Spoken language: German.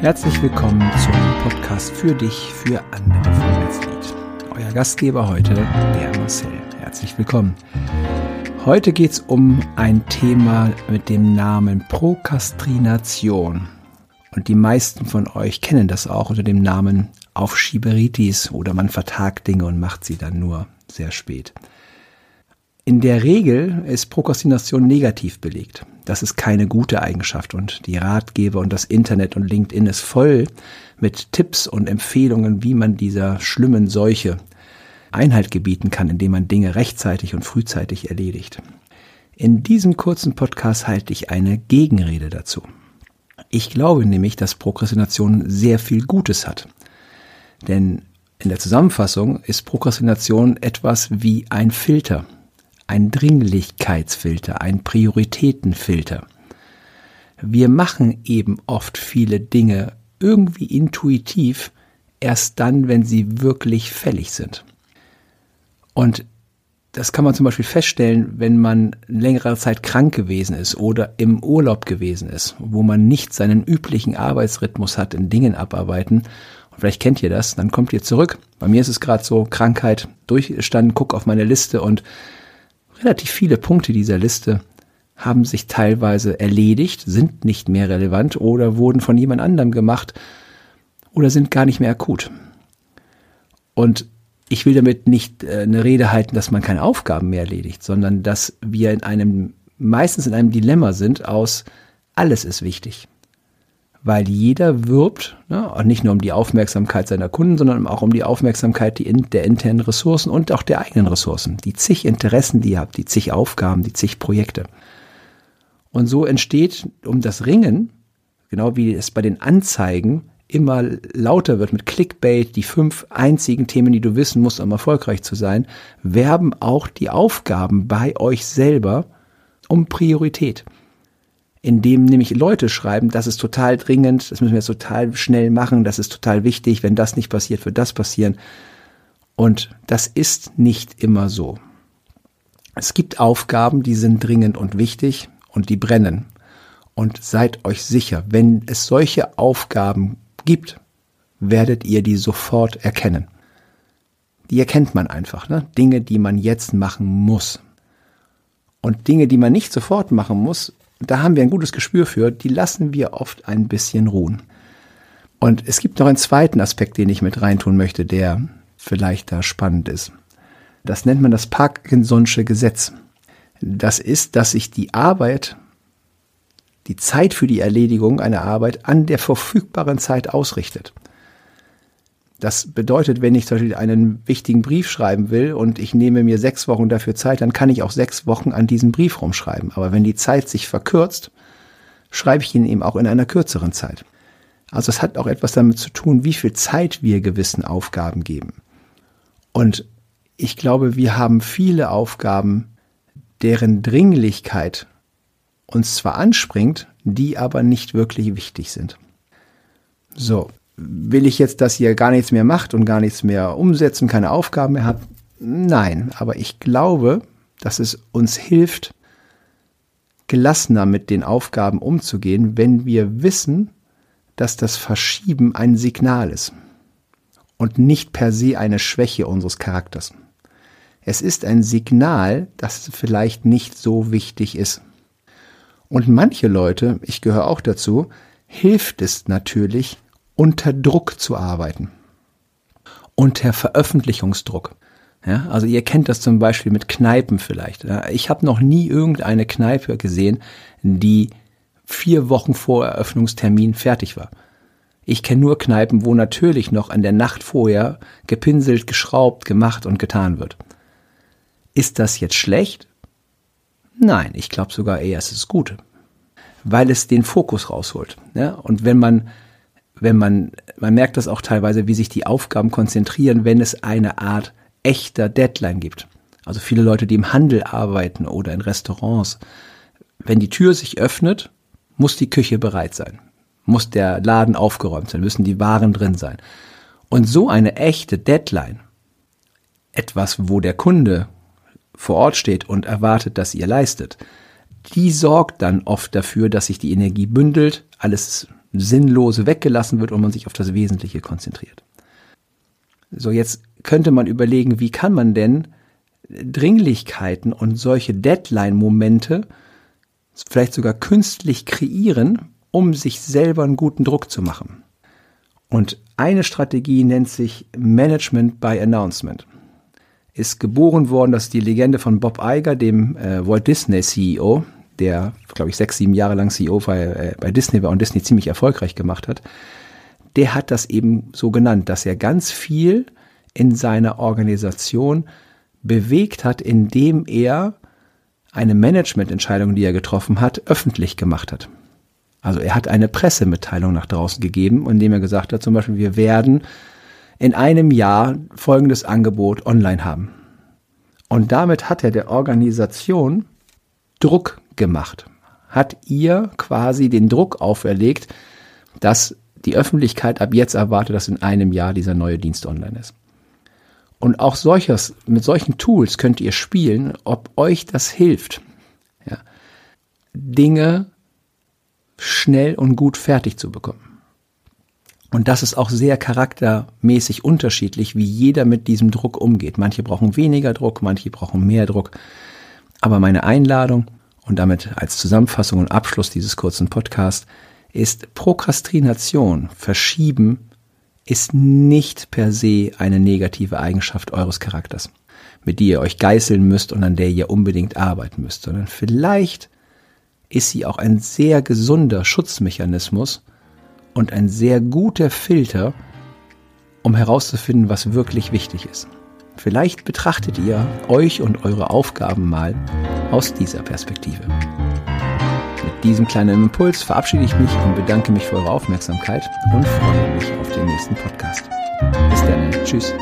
Herzlich willkommen zum Podcast für dich, für andere von Netzlied. Euer Gastgeber heute, der Marcel. Herzlich willkommen. Heute geht es um ein Thema mit dem Namen Prokrastination. Und die meisten von euch kennen das auch unter dem Namen Aufschieberitis oder man vertagt Dinge und macht sie dann nur sehr spät. In der Regel ist Prokrastination negativ belegt. Das ist keine gute Eigenschaft und die Ratgeber und das Internet und LinkedIn ist voll mit Tipps und Empfehlungen, wie man dieser schlimmen Seuche Einhalt gebieten kann, indem man Dinge rechtzeitig und frühzeitig erledigt. In diesem kurzen Podcast halte ich eine Gegenrede dazu. Ich glaube nämlich, dass Prokrastination sehr viel Gutes hat. Denn in der Zusammenfassung ist Prokrastination etwas wie ein Filter ein Dringlichkeitsfilter, ein Prioritätenfilter. Wir machen eben oft viele Dinge irgendwie intuitiv, erst dann, wenn sie wirklich fällig sind. Und das kann man zum Beispiel feststellen, wenn man längere Zeit krank gewesen ist oder im Urlaub gewesen ist, wo man nicht seinen üblichen Arbeitsrhythmus hat in Dingen abarbeiten. Und vielleicht kennt ihr das, dann kommt ihr zurück. Bei mir ist es gerade so, Krankheit durchgestanden, guck auf meine Liste und Relativ viele Punkte dieser Liste haben sich teilweise erledigt, sind nicht mehr relevant oder wurden von jemand anderem gemacht oder sind gar nicht mehr akut. Und ich will damit nicht äh, eine Rede halten, dass man keine Aufgaben mehr erledigt, sondern dass wir in einem, meistens in einem Dilemma sind aus, alles ist wichtig weil jeder wirbt, ne, nicht nur um die Aufmerksamkeit seiner Kunden, sondern auch um die Aufmerksamkeit der internen Ressourcen und auch der eigenen Ressourcen, die zig Interessen, die ihr habt, die zig Aufgaben, die zig Projekte. Und so entsteht um das Ringen, genau wie es bei den Anzeigen immer lauter wird mit Clickbait, die fünf einzigen Themen, die du wissen musst, um erfolgreich zu sein, werben auch die Aufgaben bei euch selber um Priorität in dem nämlich Leute schreiben, das ist total dringend, das müssen wir jetzt total schnell machen, das ist total wichtig, wenn das nicht passiert, wird das passieren. Und das ist nicht immer so. Es gibt Aufgaben, die sind dringend und wichtig und die brennen. Und seid euch sicher, wenn es solche Aufgaben gibt, werdet ihr die sofort erkennen. Die erkennt man einfach, ne? Dinge, die man jetzt machen muss. Und Dinge, die man nicht sofort machen muss, da haben wir ein gutes Gespür für, die lassen wir oft ein bisschen ruhen. Und es gibt noch einen zweiten Aspekt, den ich mit reintun möchte, der vielleicht da spannend ist. Das nennt man das Parkinson'sche Gesetz. Das ist, dass sich die Arbeit, die Zeit für die Erledigung einer Arbeit an der verfügbaren Zeit ausrichtet. Das bedeutet, wenn ich zum Beispiel einen wichtigen Brief schreiben will und ich nehme mir sechs Wochen dafür Zeit, dann kann ich auch sechs Wochen an diesem Brief rumschreiben. Aber wenn die Zeit sich verkürzt, schreibe ich ihn eben auch in einer kürzeren Zeit. Also es hat auch etwas damit zu tun, wie viel Zeit wir gewissen Aufgaben geben. Und ich glaube, wir haben viele Aufgaben, deren Dringlichkeit uns zwar anspringt, die aber nicht wirklich wichtig sind. So, will ich jetzt, dass ihr gar nichts mehr macht und gar nichts mehr umsetzen, keine Aufgaben mehr habt? Nein, aber ich glaube, dass es uns hilft, gelassener mit den Aufgaben umzugehen, wenn wir wissen, dass das Verschieben ein Signal ist und nicht per se eine Schwäche unseres Charakters. Es ist ein Signal, dass es vielleicht nicht so wichtig ist. Und manche Leute, ich gehöre auch dazu, hilft es natürlich, unter Druck zu arbeiten. Unter Veröffentlichungsdruck. Ja, also ihr kennt das zum Beispiel mit Kneipen vielleicht. Ja, ich habe noch nie irgendeine Kneipe gesehen, die vier Wochen vor Eröffnungstermin fertig war. Ich kenne nur Kneipen, wo natürlich noch an der Nacht vorher gepinselt, geschraubt, gemacht und getan wird. Ist das jetzt schlecht? Nein, ich glaube sogar eher, es ist gut, weil es den Fokus rausholt. Ja? Und wenn man wenn man, man merkt das auch teilweise, wie sich die Aufgaben konzentrieren, wenn es eine Art echter Deadline gibt. Also viele Leute, die im Handel arbeiten oder in Restaurants, wenn die Tür sich öffnet, muss die Küche bereit sein, muss der Laden aufgeräumt sein, müssen die Waren drin sein. Und so eine echte Deadline, etwas, wo der Kunde vor Ort steht und erwartet, dass ihr leistet, die sorgt dann oft dafür, dass sich die Energie bündelt, alles Sinnlose weggelassen wird und man sich auf das Wesentliche konzentriert. So, jetzt könnte man überlegen, wie kann man denn Dringlichkeiten und solche Deadline-Momente vielleicht sogar künstlich kreieren, um sich selber einen guten Druck zu machen. Und eine Strategie nennt sich Management by Announcement. Ist geboren worden, das ist die Legende von Bob Iger, dem äh, Walt Disney CEO, der, glaube ich, sechs, sieben Jahre lang CEO bei, äh, bei Disney war und Disney ziemlich erfolgreich gemacht hat. Der hat das eben so genannt, dass er ganz viel in seiner Organisation bewegt hat, indem er eine Managemententscheidung, die er getroffen hat, öffentlich gemacht hat. Also er hat eine Pressemitteilung nach draußen gegeben, indem er gesagt hat, zum Beispiel, wir werden in einem Jahr folgendes Angebot online haben. Und damit hat er der Organisation Druck gemacht, hat ihr quasi den Druck auferlegt, dass die Öffentlichkeit ab jetzt erwartet, dass in einem Jahr dieser neue Dienst online ist. Und auch solches, mit solchen Tools könnt ihr spielen, ob euch das hilft, ja, Dinge schnell und gut fertig zu bekommen. Und das ist auch sehr charaktermäßig unterschiedlich, wie jeder mit diesem Druck umgeht. Manche brauchen weniger Druck, manche brauchen mehr Druck. Aber meine Einladung und damit als Zusammenfassung und Abschluss dieses kurzen Podcasts ist Prokrastination, Verschieben ist nicht per se eine negative Eigenschaft eures Charakters, mit der ihr euch geißeln müsst und an der ihr unbedingt arbeiten müsst, sondern vielleicht ist sie auch ein sehr gesunder Schutzmechanismus und ein sehr guter Filter, um herauszufinden, was wirklich wichtig ist. Vielleicht betrachtet ihr euch und eure Aufgaben mal aus dieser Perspektive. Mit diesem kleinen Impuls verabschiede ich mich und bedanke mich für eure Aufmerksamkeit und freue mich auf den nächsten Podcast. Bis dann. Tschüss.